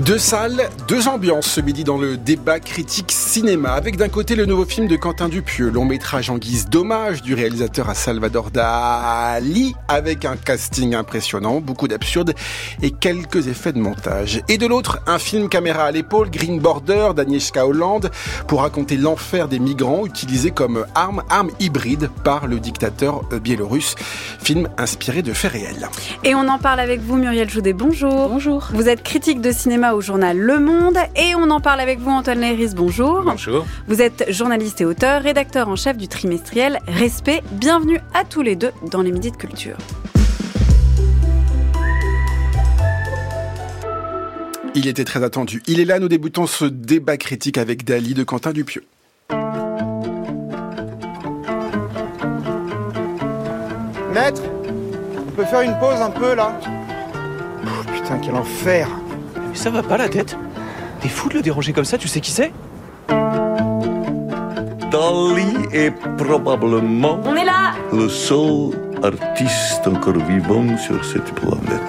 Deux salles, deux ambiances ce midi dans le débat critique cinéma, avec d'un côté le nouveau film de Quentin Dupieux, long métrage en guise d'hommage du réalisateur à Salvador Dali, avec un casting impressionnant, beaucoup d'absurdes et quelques effets de montage. Et de l'autre, un film caméra à l'épaule, Green Border d'Agnieszka Hollande, pour raconter l'enfer des migrants utilisés comme arme, arme hybride par le dictateur biélorusse. Film inspiré de faits réels. Et on en parle avec vous, Muriel Joudet. Bonjour. Bonjour. Vous êtes critique de cinéma au journal Le Monde et on en parle avec vous Antoine Léris, bonjour. Bonjour. Vous êtes journaliste et auteur, rédacteur en chef du trimestriel Respect. Bienvenue à tous les deux dans les Midis de Culture. Il était très attendu. Il est là, nous débutons ce débat critique avec Dali de Quentin Dupieux. Maître, on peut faire une pause un peu là? Oh, Putain, quel enfer Mais ça va pas la tête T'es fou de le déranger comme ça, tu sais qui c'est? Dali est probablement On est là le seul artiste encore vivant sur cette planète.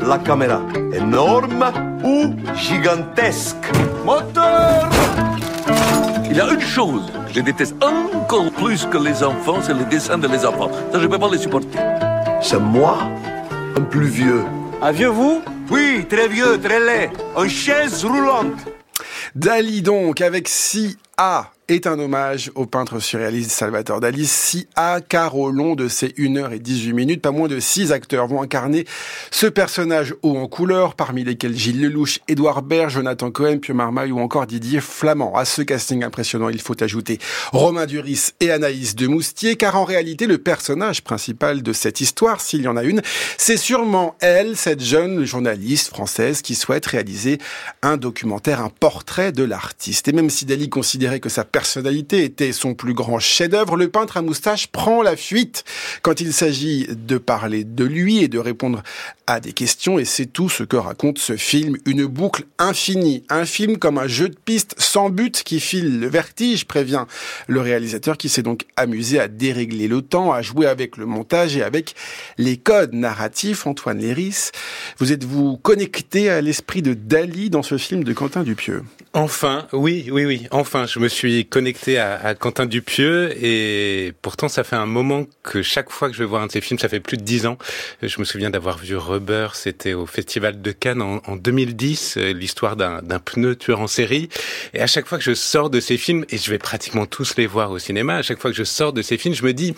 La caméra, énorme ou gigantesque? Moteur Il y a une chose que je déteste encore plus que les enfants, c'est les dessins de les enfants. Ça, je ne peux pas les supporter. C'est moi, un plus vieux. Un vieux vous Oui, très vieux, très laid. En chaise roulante. Dali donc, avec si A est un hommage au peintre surréaliste Salvatore Dali. 6A, car au long de ces 1 heure et 18 minutes, pas moins de 6 acteurs vont incarner ce personnage haut en couleur, parmi lesquels Gilles Lelouch, Édouard Baird, Jonathan Cohen, Pio Marmaille ou encore Didier Flamand. À ce casting impressionnant, il faut ajouter Romain Duris et Anaïs de Moustier, car en réalité, le personnage principal de cette histoire, s'il y en a une, c'est sûrement elle, cette jeune journaliste française qui souhaite réaliser un documentaire, un portrait de l'artiste. Et même si Dali considérait que sa personnalité était son plus grand chef-d'œuvre, le peintre à moustache prend la fuite. Quand il s'agit de parler de lui et de répondre à des questions. Et c'est tout ce que raconte ce film, une boucle infinie, un film comme un jeu de piste sans but qui file le vertige, prévient le réalisateur qui s'est donc amusé à dérégler le temps, à jouer avec le montage et avec les codes narratifs. Antoine Léris, vous êtes-vous connecté à l'esprit de Dali dans ce film de Quentin Dupieux? Enfin, oui, oui, oui. Enfin, je me suis connecté à, à, Quentin Dupieux et pourtant ça fait un moment que chaque fois que je vais voir un de ses films, ça fait plus de dix ans. Je me souviens d'avoir vu C'était au Festival de Cannes en, en 2010, l'histoire d'un pneu tueur en série. Et à chaque fois que je sors de ces films, et je vais pratiquement tous les voir au cinéma, à chaque fois que je sors de ces films, je me dis,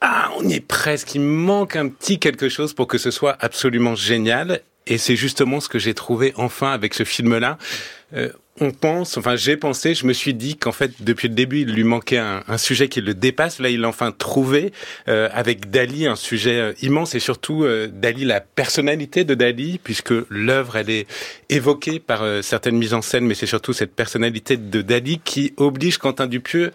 ah, on y est presque, il manque un petit quelque chose pour que ce soit absolument génial. Et c'est justement ce que j'ai trouvé enfin avec ce film-là. Euh, on pense, enfin j'ai pensé, je me suis dit qu'en fait depuis le début il lui manquait un, sujet qui le dépasse. Là il a enfin trouvé euh, avec Dali un sujet euh, immense et surtout euh, Dali la personnalité de Dali puisque l'œuvre elle est évoquée par certaines mises en scène, mais c'est surtout cette personnalité de Dali qui oblige Quentin Dupieux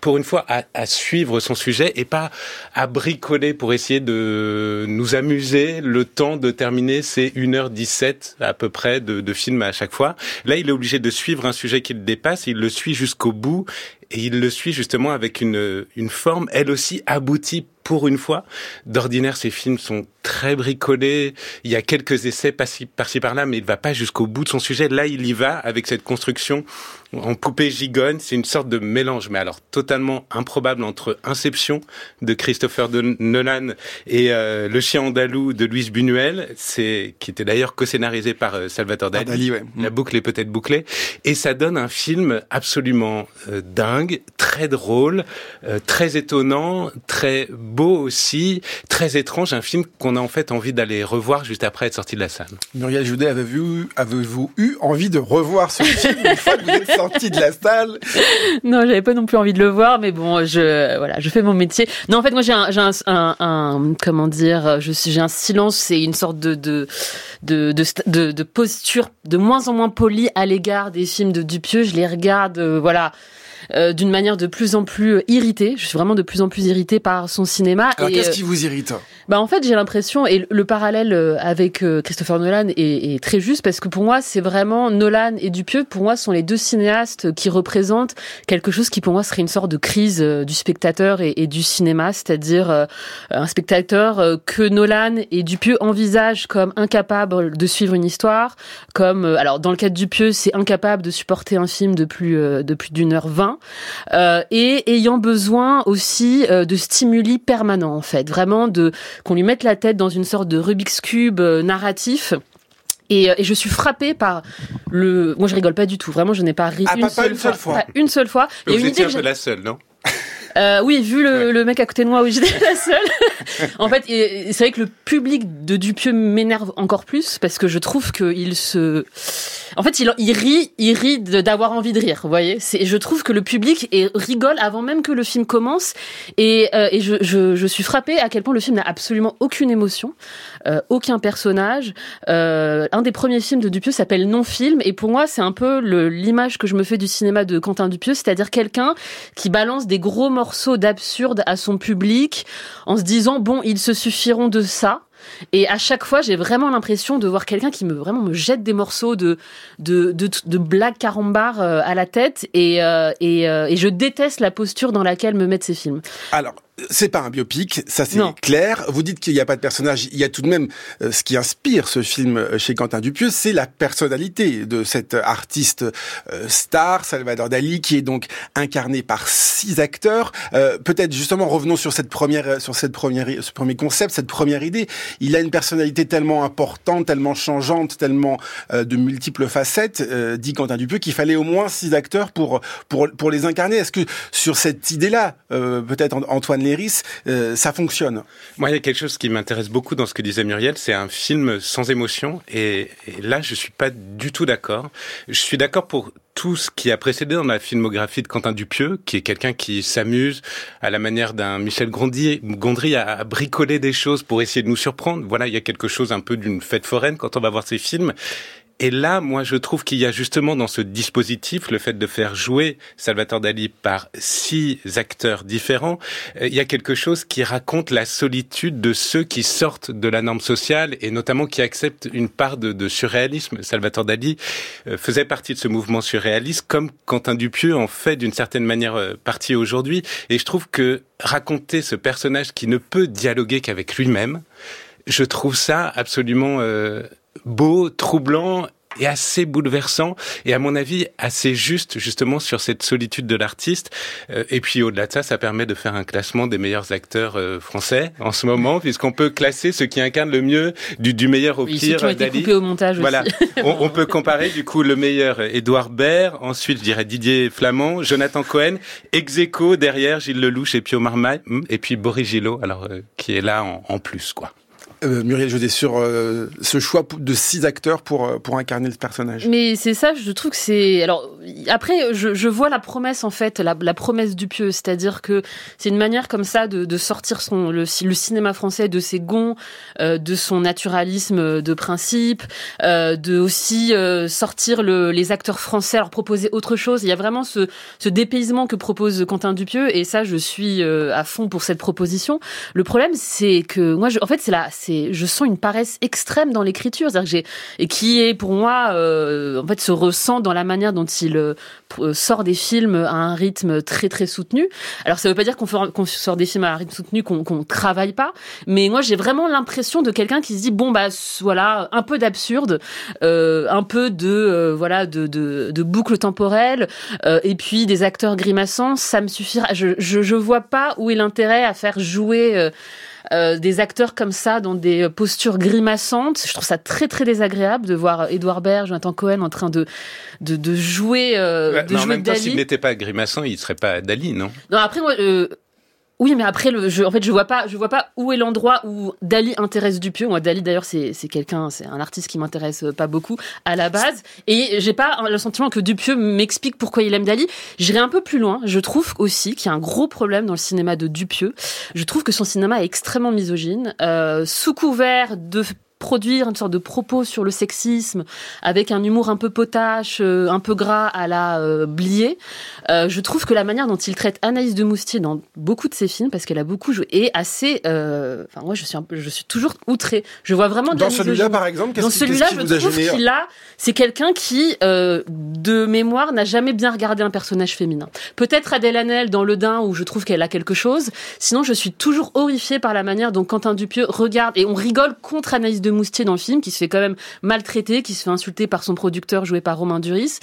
pour une fois à, à, suivre son sujet et pas à bricoler pour essayer de nous amuser le temps de terminer ces 1h17 à peu près de, de film à chaque fois. Là, il est obligé de suivre un sujet qui le dépasse, il le suit jusqu'au bout et il le suit justement avec une, une forme, elle aussi aboutie pour une fois. D'ordinaire, ces films sont très bricolés. Il y a quelques essais par-ci par-là, mais il va pas jusqu'au bout de son sujet. Là, il y va avec cette construction en poupée gigonne. C'est une sorte de mélange, mais alors totalement improbable entre Inception de Christopher de Nolan et euh, Le Chien andalou de Louise Buñuel, c'est qui était d'ailleurs co-scénarisé par euh, Salvatore Dali. Ah, Dali ouais. La boucle est peut-être bouclée, et ça donne un film absolument euh, dingue, très drôle, euh, très étonnant, très beau aussi, très étrange, un film qu'on a en fait envie d'aller revoir juste après être sorti de la salle. Muriel Joudet, avez-vous avez eu envie de revoir ce film une fois que vous êtes sorti de la salle? Non, j'avais pas non plus envie de le voir, mais bon, je voilà, je fais mon métier. Non, en fait, moi j'ai un, un, un, un, comment dire, je j'ai un silence, c'est une sorte de de, de de, de de posture de moins en moins polie à l'égard des films de Dupieux. Je les regarde, euh, voilà. Euh, d'une manière de plus en plus irritée. Je suis vraiment de plus en plus irritée par son cinéma. Alors qu'est-ce euh, qui vous irrite? bah en fait j'ai l'impression et le parallèle euh, avec euh, Christopher Nolan est, est très juste parce que pour moi c'est vraiment Nolan et Dupieux pour moi sont les deux cinéastes qui représentent quelque chose qui pour moi serait une sorte de crise euh, du spectateur et, et du cinéma c'est-à-dire euh, un spectateur euh, que Nolan et Dupieux envisagent comme incapable de suivre une histoire comme euh, alors dans le cas de Dupieux c'est incapable de supporter un film de plus euh, de plus d'une heure vingt euh, et ayant besoin aussi euh, de stimuli permanents en fait vraiment de qu'on lui mette la tête dans une sorte de Rubik's cube euh, narratif. Et, et je suis frappée par le. Moi, je rigole pas du tout. Vraiment, je n'ai pas ri Ah, une, pas- pas seule une seule fois. Pas une seule fois. Il y a Vous une étiez un peu la seule, non? Euh, oui, vu le, le mec à côté de moi où j'étais la seule. en fait, c'est vrai que le public de Dupieux m'énerve encore plus parce que je trouve qu'il se. En fait, il, il rit, il rit d'avoir envie de rire. Vous voyez, c'est. Je trouve que le public est, rigole avant même que le film commence, et, euh, et je, je, je suis frappée à quel point le film n'a absolument aucune émotion, euh, aucun personnage. Un des premiers films de Dupieux s'appelle Non Film, et pour moi, c'est un peu l'image que je me fais du cinéma de Quentin Dupieux, c'est-à-dire quelqu'un qui balance des gros morceaux d'absurde à son public en se disant bon, ils se suffiront de ça. Et à chaque fois, j'ai vraiment l'impression de voir quelqu'un qui me vraiment me jette des morceaux de de de, de blagues euh, à la tête et euh, euh, et je déteste la posture dans laquelle me mettent ces films. Alors, c'est pas un biopic, ça c'est clair. Vous dites qu'il n'y a pas de personnage. Il y a tout de même euh, ce qui inspire ce film euh, chez Quentin Dupieux, c'est la personnalité de cet artiste euh, star, Salvador Dali, qui est donc incarné par six acteurs. Euh, Peut-être justement revenons sur cette première, sur cette première, ce premier concept, cette première idée. Il a une personnalité tellement importante, tellement changeante, tellement de multiples facettes, dit Quentin Dupieux, qu'il fallait au moins six acteurs pour pour pour les incarner. Est-ce que sur cette idée-là, euh, peut-être An- Antoine Euh, ça fonctionne Moi, il y a quelque chose qui m'intéresse beaucoup dans ce que disait Muriel, c'est un film sans émotion. Et, là, je suis pas du tout d'accord. Je suis d'accord pour tout ce qui a précédé dans la filmographie de Quentin Dupieux, qui est quelqu'un qui s'amuse à la manière d'un Michel Gondry, Gondry à bricoler des choses pour essayer de nous surprendre. Voilà, il y a quelque chose un peu d'une fête foraine quand on va voir ces films. Et là, moi, je trouve qu'il y a justement dans ce dispositif le fait de faire jouer Salvatore Dali par six acteurs différents. euh, Il y a quelque chose qui raconte la solitude de ceux qui sortent de la norme sociale et notamment qui acceptent une part de, de surréalisme. Salvatore Dali euh, faisait partie de ce mouvement surréaliste, comme Quentin Dupieux en fait d'une certaine manière euh, partie aujourd'hui. Et je trouve que raconter ce personnage qui ne peut dialoguer qu'avec lui-même, je trouve ça absolument euh, beau, troublant et assez bouleversant et à mon avis assez juste justement sur cette solitude de l'artiste Euh, et puis au-delà de ça ça permet de faire un classement des meilleurs acteurs euh, français en ce moment puisqu'on peut classer ceux qui incarnent le mieux du, du meilleur au Oui, ceux pire qui ont été coupés au montage Voilà, aussi. on, on peut comparer du coup le meilleur Édouard Baird, ensuite je dirais Didier Flamand, Jonathan Cohen, ex aequo derrière Gilles Lelouch et Pio Marmaille, hum, et puis Boris Gillot, alors euh, qui est là en, en plus quoi. Euh, Muriel Jaudet, sur euh, ce choix de six acteurs pour, euh, pour incarner le personnage Mais c'est ça, je trouve que c'est. Alors après, je, vois la promesse en fait, la, la promesse du pieux, c'est-à-dire que c'est une manière comme ça de, sortir son le, cinéma français de ses gonds, euh, de son naturalisme de principe, de aussi sortir le, les acteurs français, leur proposer autre chose. Il y a vraiment ce, dépaysement que propose Quentin Dupieux, et ça, je suis à fond pour cette proposition. Le problème, c'est que moi, en fait, c'est c'est, je sens une paresse extrême dans l'écriture, c'est-à-dire que j'ai et qui est pour moi, euh, en fait, se ressent dans la manière dont il euh, p- sort des films à un rythme très très soutenu. Alors ça veut pas dire qu'on sort des films à un rythme soutenu, qu'on travaille pas, mais moi j'ai vraiment l'impression de quelqu'un qui se dit bon bah voilà un peu d'absurde, euh, un peu de euh, voilà de, de, de boucle temporelle, euh, et puis des acteurs grimaçants, ça me suffira. Je, je je vois pas où est l'intérêt à faire jouer. Euh, des acteurs comme ça dans des postures grimaçantes. Je trouve ça très très désagréable de voir Edouard Baird, Jonathan Cohen en train de de, de jouer euh, de mais en même temps, s'il n'était pas grimaçant, il serait pas Dali, non? Non après moi. Euh, oui, mais après, le, je, en fait, je vois pas, je vois pas où est l'endroit où Dali intéresse Dupieux. Moi, Dali, d'ailleurs, c'est, quelqu'un, c'est un artiste qui m'intéresse pas beaucoup à la base. Et j'ai pas le sentiment que Dupieux m'explique pourquoi il aime Dali. J'irai un peu plus loin. Je trouve aussi qu'il y a un gros problème dans le cinéma de Dupieux. Je trouve que son cinéma est extrêmement misogyne, euh, sous couvert de produire une sorte de propos sur le sexisme avec un humour un peu potache, euh, un peu gras à la euh, Blier. Euh, je trouve que la manière dont il traite Anaïs de Moustier dans beaucoup de ses films, parce qu'elle a beaucoup joué, est assez. euh, Enfin, moi, je suis peu, je suis toujours outrée. Je vois vraiment de Dans celui-là, par exemple, qu'est-ce Dans qui- celui-là, qu'est-ce je vous trouve qu'il a, c'est quelqu'un qui, de mémoire, n'a jamais bien regardé un personnage féminin. Peut-être Adèle Hanel dans Le Dain, où je trouve qu'elle a quelque chose. Sinon, je suis toujours horrifiée par la manière dont Quentin Dupieux regarde, et on rigole contre Anaïs de Moustier dans le film, qui se fait quand même maltraiter, qui se fait insulter par son producteur joué par Romain Duris.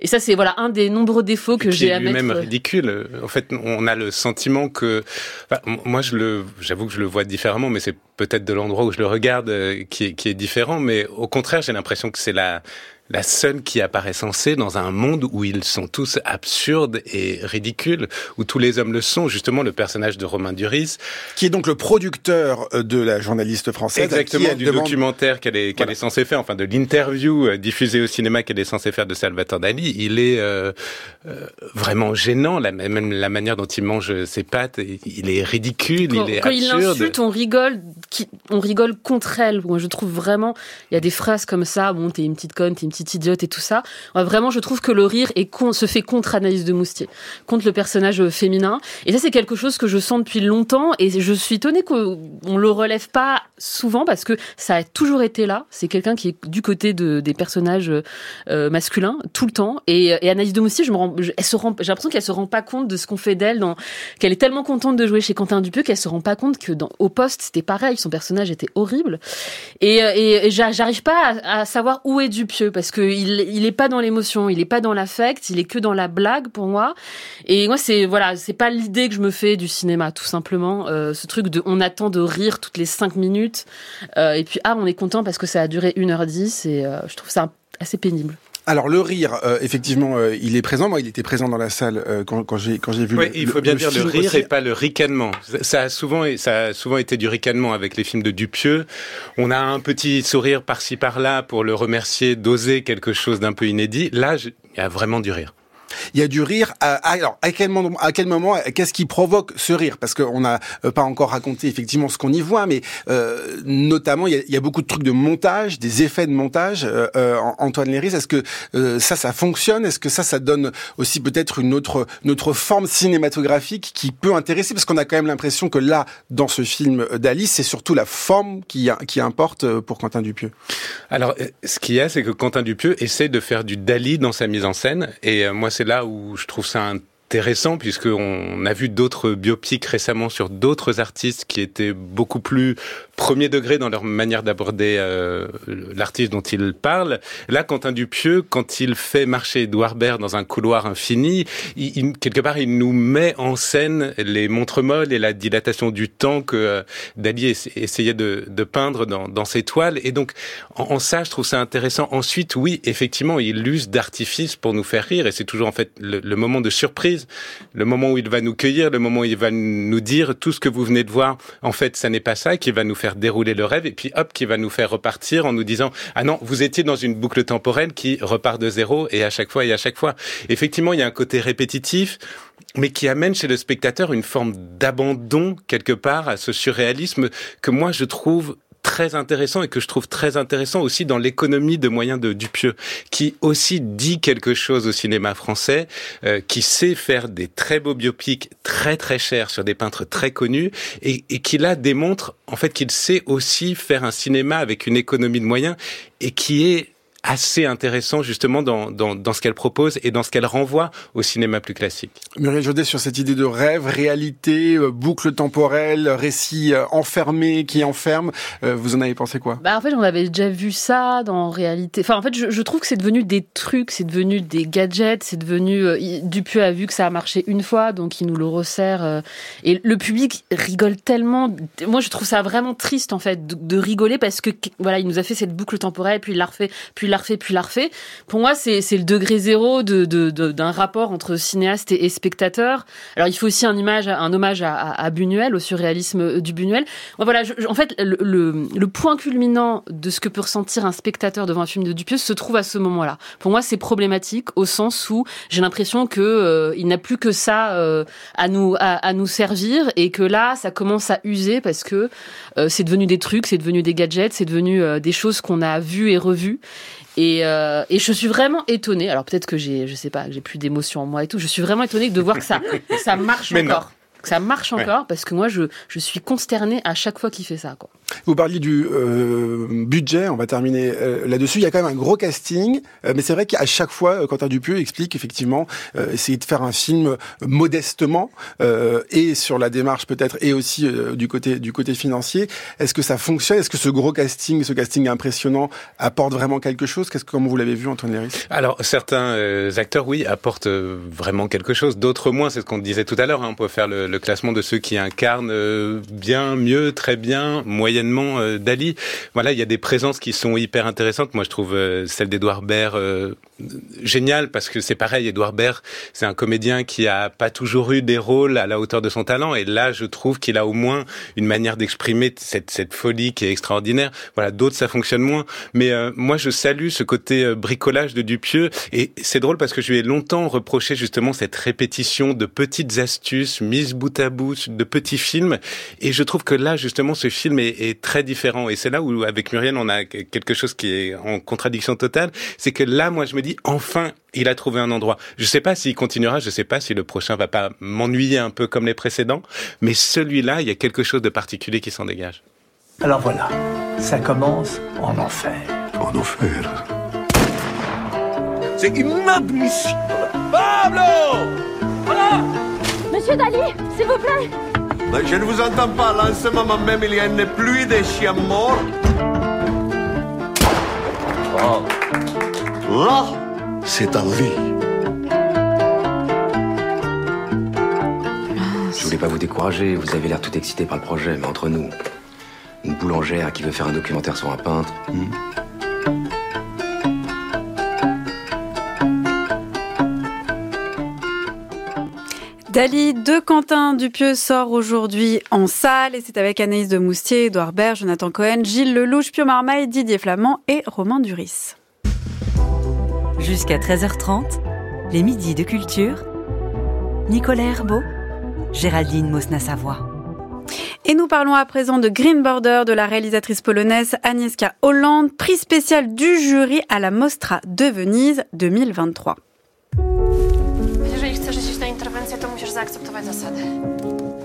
Et ça, c'est voilà un des nombreux défauts que j'ai à mettre. lui-même euh, ridicule. En fait, on a le sentiment que, enfin, moi, je le, j'avoue que je le vois différemment, mais c'est peut-être de l'endroit où je le regarde euh, qui est, qui est différent. Mais au contraire, j'ai l'impression que c'est la la seule qui apparaît censée dans un monde où ils sont tous absurdes et ridicules, où tous les hommes le sont. Justement, le personnage de Romain Duris, Qui est donc le producteur euh, de la journaliste française. qui exactement du demande- documentaire qu'elle est Voilà. est censée faire, enfin de l'interview euh, diffusée au cinéma qu'elle est censée faire de Salvatore Dali. Il est euh, euh, vraiment gênant, la, même la manière dont il mange ses pâtes, il est ridicule, quand, il est quand il absurde. l'insulte, on rigole, on rigole contre elle. Moi, je trouve vraiment, il y a des phrases comme ça. Bon, t'es une petite conne, t'es une petite idiote et tout ça. Vraiment, je trouve que le rire est con, se fait contre Anaïs de Moustier, contre le personnage euh, féminin. Et ça, c'est quelque chose que je sens depuis longtemps. Et je suis étonnée qu'on on le relève pas souvent parce que ça a toujours été là. C'est quelqu'un qui est du côté de, des personnages euh, masculins tout le temps. Et, et Anaïs de Moustier, je me rends, elle se rend, j'ai l'impression qu'elle se rend pas compte de ce qu'on fait d'elle qu'elle est tellement contente de jouer chez Quentin Dupieux qu'elle se rend pas compte que dans, au poste c'était pareil, son personnage était horrible. Et, euh, et, et j'a- j'arrive pas à, savoir où est Dupieux parce que il, il est pas dans l'émotion, il est pas dans l'affect, il est que dans la blague pour moi. Et moi c'est voilà, c'est pas l'idée que je me fais du cinéma tout simplement. Euh, ce truc de on attend de rire toutes les cinq minutes euh, et puis ah on est content parce que ça a duré 1h10 et je trouve ça assez pénible. Alors le rire, euh, effectivement, euh, il est présent. Moi, il était présent dans la salle euh, quand, quand j'ai quand j'ai vu. Le, il faut bien dire le rire aussi. et pas le ricanement. Ça- Ça a souvent, ça a souvent été du ricanement avec les films de Dupieux. On a un petit sourire par-ci par-là pour le remercier d'oser quelque chose d'un peu inédit. Là, il y a vraiment du rire. Il y a du rire. À, à- alors, à quel moment, à quel moment, qu'est-ce qui provoque ce rire? Parce qu'on n'a euh, pas encore raconté effectivement ce qu'on y voit, mais euh, notamment, il y, a, il y a beaucoup de trucs de montage, des effets de montage. Euh, euh, Antoine Léris, est-ce que euh, ça, ça fonctionne? Est-ce que ça, ça donne aussi peut-être une autre, forme cinématographique qui peut intéresser? Parce qu'on a quand même l'impression que là, dans ce film d'Alice, c'est surtout la forme qui, qui importe euh, pour Quentin Dupieux. Alors, euh, ce qu'il y a, c'est que Quentin Dupieux essaie de faire du Dali dans sa mise en scène. Et euh, moi, c'est là où je trouve ça intéressant, puisqu'on a vu d'autres biopics récemment sur d'autres artistes qui étaient beaucoup plus premier degré dans leur manière d'aborder euh, l'artiste dont il parle. Là, Quentin Dupieux, quand il fait marcher Edouard Baird dans un couloir infini, quelque part, il nous met en scène les montres molles et la dilatation du temps que euh, Dali essa- essayait de, peindre dans, ses toiles. Et donc, en, ça, je trouve ça intéressant. Ensuite, oui, effectivement, il use d'artifice pour nous faire rire, et c'est toujours en fait le moment de surprise, le moment où il va nous cueillir, le moment où il va nous dire tout ce que vous venez de voir. En fait, ça n'est pas ça, qui va nous faire dérouler le rêve, et puis hop, qui va nous faire repartir en nous disant ah non, vous étiez dans une boucle temporelle qui repart de zéro, et à chaque fois et à chaque fois. Effectivement, il y a un côté répétitif mais qui amène chez le spectateur une forme d'abandon quelque part à ce surréalisme que moi je trouve très intéressant et que je trouve très intéressant aussi dans l'économie de moyens de Dupieux, qui aussi dit quelque chose au cinéma français, euh, qui sait faire des très beaux biopics très très chers sur des peintres très connus et, et qui là démontre en fait qu'il sait aussi faire un cinéma avec une économie de moyens et qui est assez intéressant justement dans, dans, dans ce qu'elle propose et dans ce qu'elle renvoie au cinéma plus classique. Muriel Jaudet sur cette idée de rêve, réalité, euh, boucle temporelle, récit euh, enfermé qui enferme. Euh, vous en avez pensé quoi? Bah en fait, on avait déjà vu ça dans réalité. Enfin, en fait, je, je trouve que c'est devenu des trucs, c'est devenu des gadgets, c'est devenu. Dupieux a vu que ça a marché une fois, donc il nous le resserre. et le public rigole tellement. Moi, je trouve ça vraiment triste en fait de, de rigoler parce que voilà, il nous a fait cette boucle temporelle, puis il l'a refait, puis il l'a puis l'a refait. Pour moi, c'est le degré zéro de d'un rapport entre cinéaste et, spectateur. Alors, il faut aussi un image, un hommage à, à, Buñuel, au surréalisme du Buñuel. voilà, en fait, le, le, le, point culminant de ce que peut ressentir un spectateur devant un film de Dupieux se trouve à ce moment-là. Pour moi, c'est problématique au sens où j'ai l'impression que euh, il n'a plus que ça euh, à nous à, à, nous servir et que là, ça commence à user parce que euh, c'est devenu des trucs, c'est devenu des gadgets, c'est devenu des choses qu'on a vues et revues. Et, euh, et, je suis vraiment étonnée. Alors peut-être que j'ai, je sais pas, j'ai plus d'émotion en moi et tout. Je suis vraiment étonnée de voir que ça, ça marche encore que ça marche encore parce que moi je, je suis consternée à chaque fois qu'il fait ça quoi. Vous parliez du euh, budget, on va terminer euh, là-dessus. Il y a quand même un gros casting, euh, mais c'est vrai qu'à chaque fois, euh, Quentin Dupieux explique effectivement essayer de faire un film modestement et sur la démarche peut-être et aussi du côté du côté financier. Est-ce que ça fonctionne? Est-ce que ce gros casting, ce casting impressionnant, apporte vraiment quelque chose? Qu'est-ce que comment vous l'avez vu, Antoine Léris Alors certains acteurs, oui, apportent vraiment quelque chose. D'autres moins. C'est ce qu'on disait tout à l'heure. Hein. On peut faire le, le, classement de ceux qui incarnent bien, mieux, très bien, moyen euh, Dali. Voilà, il y a des présences qui sont hyper intéressantes. Moi, je trouve euh, celle d'Edouard Baird euh, géniale parce que c'est pareil. Edouard Baird, c'est un comédien qui a pas toujours eu des rôles à la hauteur de son talent. Et là, je trouve qu'il a au moins une manière d'exprimer cette, folie qui est extraordinaire. Voilà, d'autres ça fonctionne moins. Mais moi, je salue ce côté bricolage de Dupieux. Et c'est drôle parce que je lui ai longtemps reproché justement cette répétition de petites astuces mises bout à bout, de petits films. Et je trouve que là, justement, ce film est très différent. Et c'est là où, avec Muriel, on a quelque chose qui est en contradiction totale. C'est que là, moi, je me dis, enfin, il a trouvé un endroit. Je sais pas s'il continuera, je sais pas si le prochain va pas m'ennuyer un peu comme les précédents, mais celui-là, il y a quelque chose de particulier qui s'en dégage. Alors voilà, ça commence en enfer. En enfer. C'est inadmissible. Pablo Voilà Monsieur Dali, s'il vous plaît je ne vous entends pas. Là, en ce moment même, il y a une pluie de chiens morts. Oh. Là, c'est en vie. Je voulais pas vous décourager. Vous avez l'air tout excité par le projet, mais entre nous, une boulangère qui veut faire un documentaire sur un peintre. Hmm. Dali de Quentin Dupieux sort aujourd'hui en salle et c'est avec Anaïs de Moustier, Edouard Baird, Jonathan Cohen, Gilles Lelouch, Pio Marmaille, Didier Flamand et Romain Duris. Jusqu'à 13h30, les midis de culture. Nicolas Herbeau, Géraldine Mosna-Savoie. Et nous parlons à présent de Green Border de la réalisatrice polonaise Agnieszka Holland, prix spécial du jury à la Mostra de Venise 2023. zaakceptować zasady.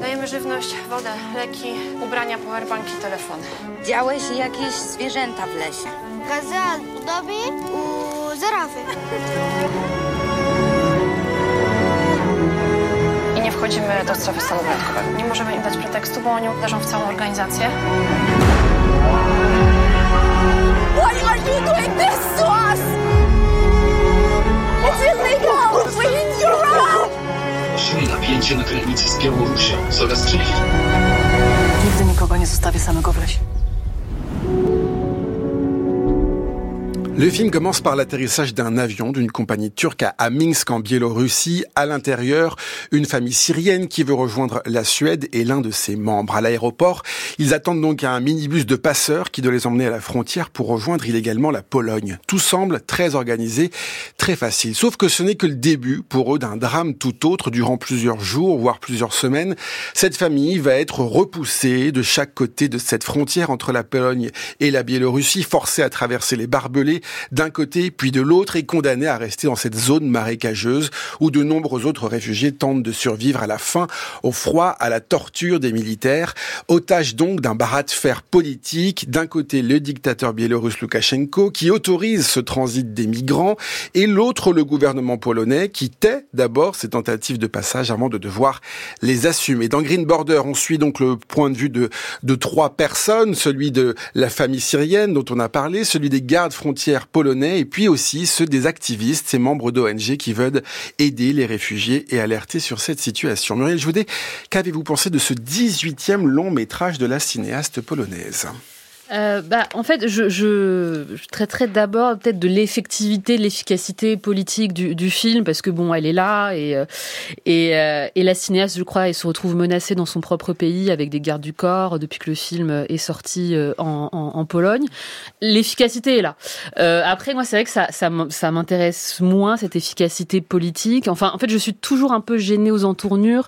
Dajemy żywność, wodę, leki, ubrania, powerbanki, telefony. Widziałeś jakieś zwierzęta w lesie? Gazal u dobi, u zarafy. I nie wchodzimy do strefy stanu wyjątkowego. Nie możemy im dać pretekstu, bo oni uderzą w całą organizację. Napięcie na granicy z Białorusią. Coraz częściej. Nigdy nikogo nie zostawię samego w lesie. Le film commence par l'atterrissage d'un avion d'une compagnie turque à Minsk en Biélorussie. À l'intérieur, une famille syrienne qui veut rejoindre la Suède et l'un de ses membres. À l'aéroport, ils attendent donc un minibus de passeurs qui doit les emmener à la frontière pour rejoindre illégalement la Pologne. Tout semble très organisé, très facile. Sauf que ce n'est que le début pour eux d'un drame tout autre durant plusieurs jours, voire plusieurs semaines. Cette famille va être repoussée de chaque côté de cette frontière entre la Pologne et la Biélorussie, forcée à traverser les barbelés d'un côté puis de l'autre et condamné à rester dans cette zone marécageuse où de nombreux autres réfugiés tentent de survivre à la faim, au froid, à la torture des militaires, otages donc d'un barat de fer politique, d'un côté le dictateur biélorusse Loukachenko qui autorise ce transit des migrants. Et l'autre le gouvernement polonais qui tait d'abord ces tentatives de passage avant de devoir les assumer. Dans Green Border, on suit donc le point de vue de, de trois personnes, celui de la famille syrienne dont on a parlé, celui des gardes frontières polonais et puis aussi ceux des activistes, ces membres d'ONG qui veulent aider les réfugiés et alerter sur cette situation. Muriel Joudet, qu'avez-vous pensé de ce 18e long métrage de la cinéaste polonaise? Euh, bah, en fait, je, je, je traiterai d'abord peut-être de l'effectivité, de l'efficacité politique du, du, film, parce que bon, elle est là et euh, et, euh, et, la cinéaste, je crois, elle se retrouve menacée dans son propre pays avec des gardes du corps depuis que le film est sorti en, en, en Pologne. L'efficacité est là. après, moi, c'est vrai que ça, ça m'intéresse moins cette efficacité politique. Enfin, en fait, je suis toujours un peu gênée aux entournures.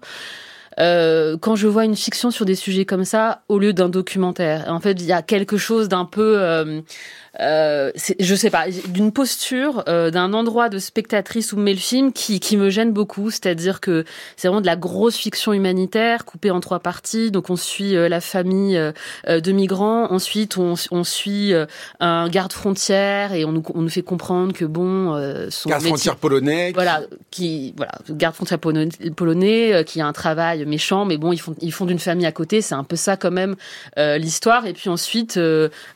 Euh, quand je vois une fiction sur des sujets comme ça au lieu d'un documentaire. En fait, il y a quelque chose d'un peu euh, euh, je sais pas, d'une posture, euh, d'un endroit de spectatrice où met le film qui, qui me gêne beaucoup. C'est-à-dire que c'est vraiment de la grosse fiction humanitaire coupée en trois parties. Donc on suit euh, la famille euh, de migrants. Ensuite, on, on suit un garde frontière et on nous, on nous fait comprendre que bon, son garde frontière polonais. Voilà, qui voilà, garde frontière polonais, polonais qui a un travail méchant, mais bon, ils font ils font d'une famille à côté. C'est un peu ça quand même l'histoire. Et puis ensuite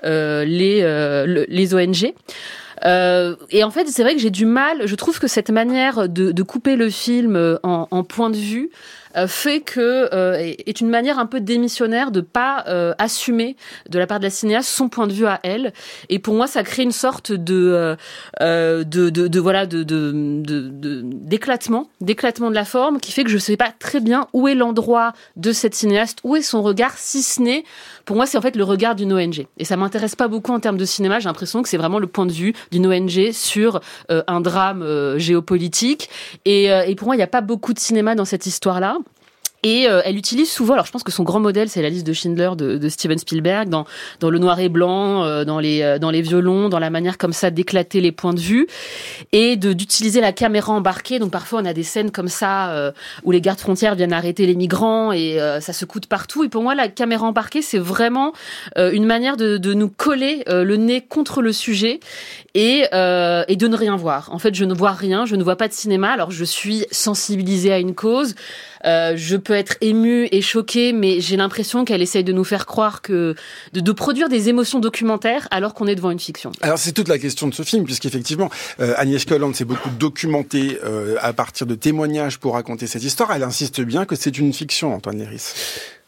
les les ONG. Euh, et en fait, c'est vrai que j'ai du mal. Je trouve que cette manière de, de couper le film en, en point de vue euh, fait que euh, est une manière un peu démissionnaire de pas euh, assumer de la part de la cinéaste son point de vue à elle. Et pour moi, ça crée une sorte de de, de, de, voilà de d'éclatement, d'éclatement de la forme, qui fait que je sais pas très bien où est l'endroit de cette cinéaste, où est son regard, si ce n'est pour moi, c'est en fait le regard d'une ONG. Et ça m'intéresse pas beaucoup en termes de cinéma. J'ai l'impression que c'est vraiment le point de vue d'une ONG sur un drame géopolitique. Et, et pour moi, il n'y a pas beaucoup de cinéma dans cette histoire-là. Et euh, elle utilise souvent, alors je pense que son grand modèle, c'est la liste de Schindler de, de, Steven Spielberg, dans, dans le noir et blanc, euh, dans, les, euh, dans les violons, dans la manière comme ça d'éclater les points de vue, et d'utiliser la caméra embarquée. Donc parfois on a des scènes comme ça où les gardes frontières viennent arrêter les migrants et ça se coûte partout. Et pour moi, la caméra embarquée, c'est vraiment une manière de, de nous coller le nez contre le sujet et, et de ne rien voir. En fait, je ne vois rien, je ne vois pas de cinéma. Alors je suis sensibilisée à une cause. Euh, je peux être émue et choquée, mais j'ai l'impression qu'elle essaye de nous faire croire que de, de produire des émotions documentaires alors qu'on est devant une fiction. Alors c'est toute la question de ce film, puisqu'effectivement euh, Agnès Colland s'est beaucoup documentée euh, à partir de témoignages pour raconter cette histoire. Elle insiste bien que c'est une fiction, Antoine Léris.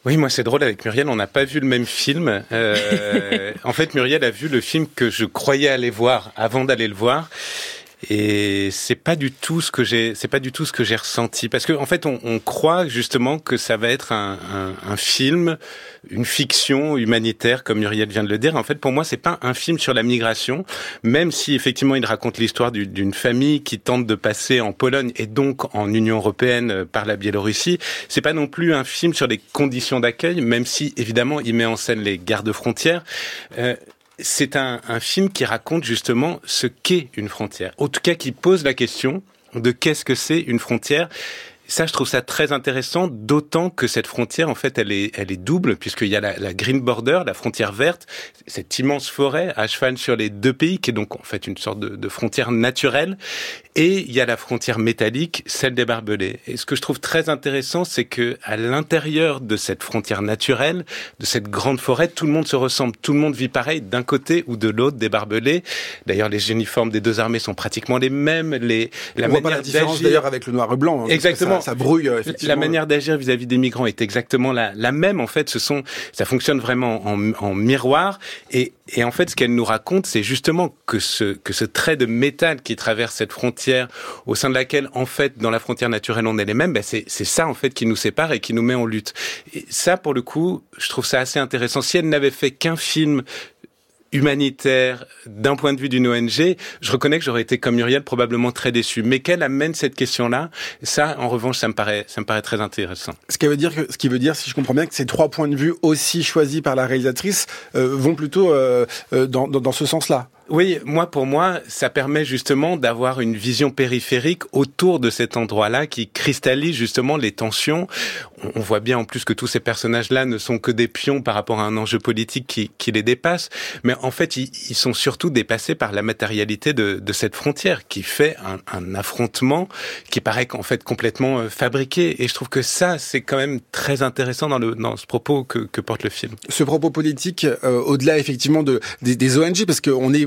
Oui, moi c'est drôle avec Muriel, on n'a pas vu le même film. Euh, en fait, Muriel a vu le film que je croyais aller voir avant d'aller le voir et c'est pas du tout ce que j'ai c'est pas du tout ce que j'ai ressenti. Parce que en fait on, on, croit justement que ça va être un, un, un, film une fiction humanitaire comme Muriel vient de le dire. En fait pour moi c'est pas un film sur la migration même si effectivement il raconte l'histoire d'une famille qui tente de passer en Pologne et donc en Union européenne par la Biélorussie. C'est pas non plus un film sur les conditions d'accueil même si évidemment il met en scène les gardes frontières euh, c'est un, film qui raconte justement ce qu'est une frontière. En tout cas, qui pose la question de qu'est-ce que c'est une frontière ça, je trouve ça très intéressant, d'autant que cette frontière, en fait, elle est, elle est double, puisqu'il y a la, la, Green Border, la frontière verte, cette immense forêt à cheval sur les deux pays, qui est donc en fait une sorte de, de frontière naturelle, et il y a la frontière métallique, celle des barbelés. Et ce que je trouve très intéressant, c'est que à l'intérieur de cette frontière naturelle, de cette grande forêt, tout le monde se ressemble, tout le monde vit pareil d'un côté ou de l'autre des barbelés. D'ailleurs, les uniformes des deux armées sont pratiquement les mêmes. Les, la On voit pas la différence d'ailleurs avec le noir et blanc. Hein, Exactement ça, brouille euh, effectivement. La manière d'agir vis-à-vis des migrants est exactement la, la, même. En fait, ce sont, ça fonctionne vraiment en, en miroir. Et, et, en fait, ce qu'elle nous raconte, c'est justement que ce, que ce trait de métal qui traverse cette frontière, au sein de laquelle, en fait, dans la frontière naturelle, on est les mêmes, ben c'est ça en fait qui nous sépare et qui nous met en lutte. Et ça, pour le coup, je trouve ça assez intéressant. Si elle n'avait fait qu'un film humanitaire d'un point de vue d'une ONG, je reconnais que j'aurais été comme Muriel probablement très déçu. Mais qu'elle amène cette question-là, ça, en revanche, ça me paraît, ça me paraît très intéressant. Ce qui veut dire que, ce qui veut dire, si je comprends bien, que ces trois points de vue aussi choisis par la réalisatrice euh, vont plutôt euh, euh dans, dans, dans ce sens-là. Oui, moi pour moi, ça permet justement d'avoir une vision périphérique autour de cet endroit-là qui cristallise justement les tensions. On voit bien en plus que tous ces personnages-là ne sont que des pions par rapport à un enjeu politique qui, qui les dépasse, mais en fait ils, ils, sont surtout dépassés par la matérialité de, de cette frontière qui fait un, un affrontement qui paraît qu'en fait complètement euh, fabriqué. Et je trouve que ça c'est quand même très intéressant dans, le, dans ce propos que, que porte le film. Ce propos politique, euh, au-delà effectivement de, des, des ONG, parce qu'on est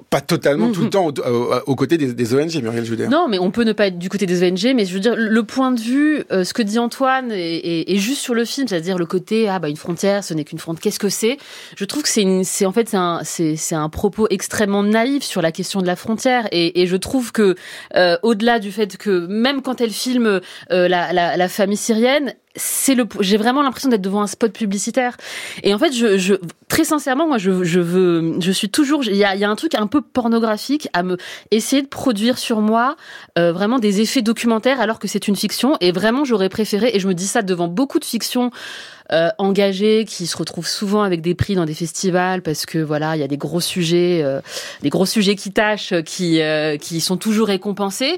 pas totalement tout le temps aux côtés des, des, ONG, Muriel Judet. Non, mais on peut ne pas être du côté des ONG, mais je veux dire, le point de vue, euh, ce que dit Antoine est, est, juste sur le film, c'est-à-dire le côté, ah bah une frontière, ce n'est qu'une frontière, qu'est-ce que c'est? Je trouve que c'est, en fait, c'est un, c'est, c'est un propos extrêmement naïf sur la question de la frontière, et, et je trouve que euh, au-delà du fait que même quand elle filme euh, la, la, la famille syrienne, c'est le j'ai vraiment l'impression d'être devant un spot publicitaire. Et en fait je, je très sincèrement moi je, je veux je suis toujours il y a, y a un truc un peu pornographique à me essayer de produire sur moi euh, vraiment des effets documentaires alors que c'est une fiction. Et vraiment j'aurais préféré et je me dis ça devant beaucoup de fictions euh, engagés qui se retrouvent souvent avec des prix dans des festivals parce que voilà il y a des gros sujets euh, des gros sujets qui tâchent qui euh, qui sont toujours récompensés.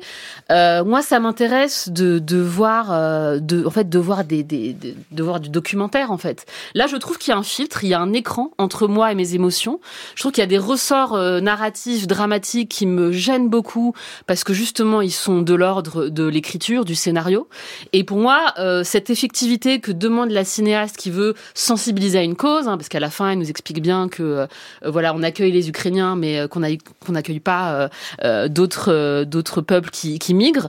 Euh, moi ça m'intéresse de de voir euh, de en fait de voir des, des, de voir du documentaire en fait. Là je trouve qu'il y a un filtre il y a un écran entre moi et mes émotions. Je trouve qu'il y a des ressorts narratifs dramatiques qui me gênent beaucoup parce que justement ils sont de l'ordre de l'écriture du scénario. Et pour moi cette effectivité que demande la cinéaste qui veut sensibiliser à une cause, hein, parce qu'à la fin, il nous explique bien que euh, voilà, on accueille les Ukrainiens, mais euh, qu'on n'accueille pas euh, d'autres peuples qui migrent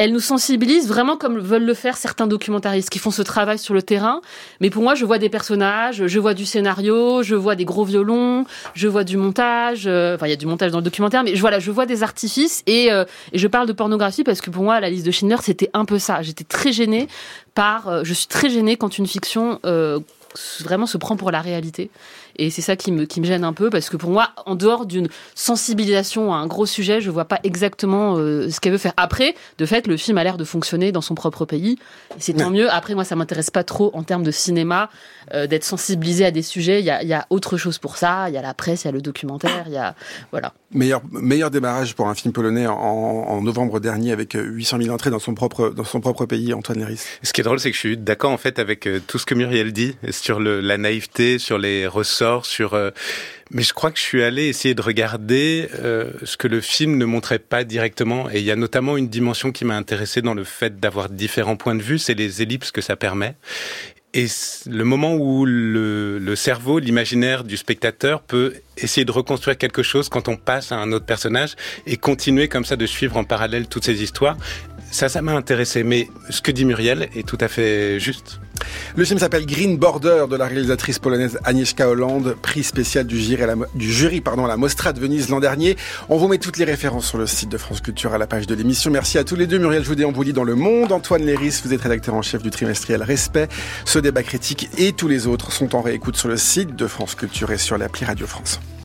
elle nous sensibilise vraiment comme veulent le faire certains documentaristes qui font ce travail sur le terrain. Mais pour moi, je vois des personnages, je vois du scénario, je vois des gros violons, je vois du montage. enfin, il y a du montage dans le documentaire, mais voilà, je vois des artifices et, et je parle de pornographie parce que pour moi, la liste de Schindler, c'était un peu ça. J'étais très gênée par, je suis très gênée quand une fiction euh, vraiment se prend pour la réalité. Et c'est ça qui me, qui me gêne un peu, parce que pour moi, en dehors d'une sensibilisation à un gros sujet, je vois pas exactement euh, ce qu'elle veut faire. Après, de fait, le film a l'air de fonctionner dans son propre pays. C'est tant mieux. Après, moi, ça m'intéresse pas trop en termes de cinéma, euh, d'être sensibilisé à des sujets. Il y a, y a autre chose pour ça. Il y a la presse, il y a le documentaire, il y a. Voilà. Meilleur, meilleur démarrage pour un film polonais en, en novembre dernier avec 800 000 entrées dans son propre, dans son propre pays, Antoine Léris. Ce qui est drôle, c'est que je suis d'accord, en fait, avec euh, tout ce que Muriel dit sur le, la naïveté, sur les ressorts sur. Euh, mais je crois que je suis allé essayer de regarder euh, ce que le film ne montrait pas directement. Et il y a notamment une dimension qui m'a intéressé dans le fait d'avoir différents points de vue, c'est les ellipses que ça permet. Et le moment où le, cerveau, l'imaginaire du spectateur peut essayer de reconstruire quelque chose quand on passe à un autre personnage et continuer comme ça de suivre en parallèle toutes ces histoires. Ça, ça m'a intéressé. Mais ce que dit Muriel est tout à fait juste. Le film s'appelle Green Border de la réalisatrice polonaise Agnieszka Holland, prix spécial du jury, à la, pardon, la Mostra de Venise l'an dernier. On vous met toutes les références sur le site de France Culture à la page de l'émission. Merci à tous les deux. Muriel Joudet, lit dans Le Monde. Antoine Léris, vous êtes rédacteur en chef du trimestriel Respect. Ce débat critique et tous les autres sont en réécoute sur le site de France Culture et sur l'appli Radio France.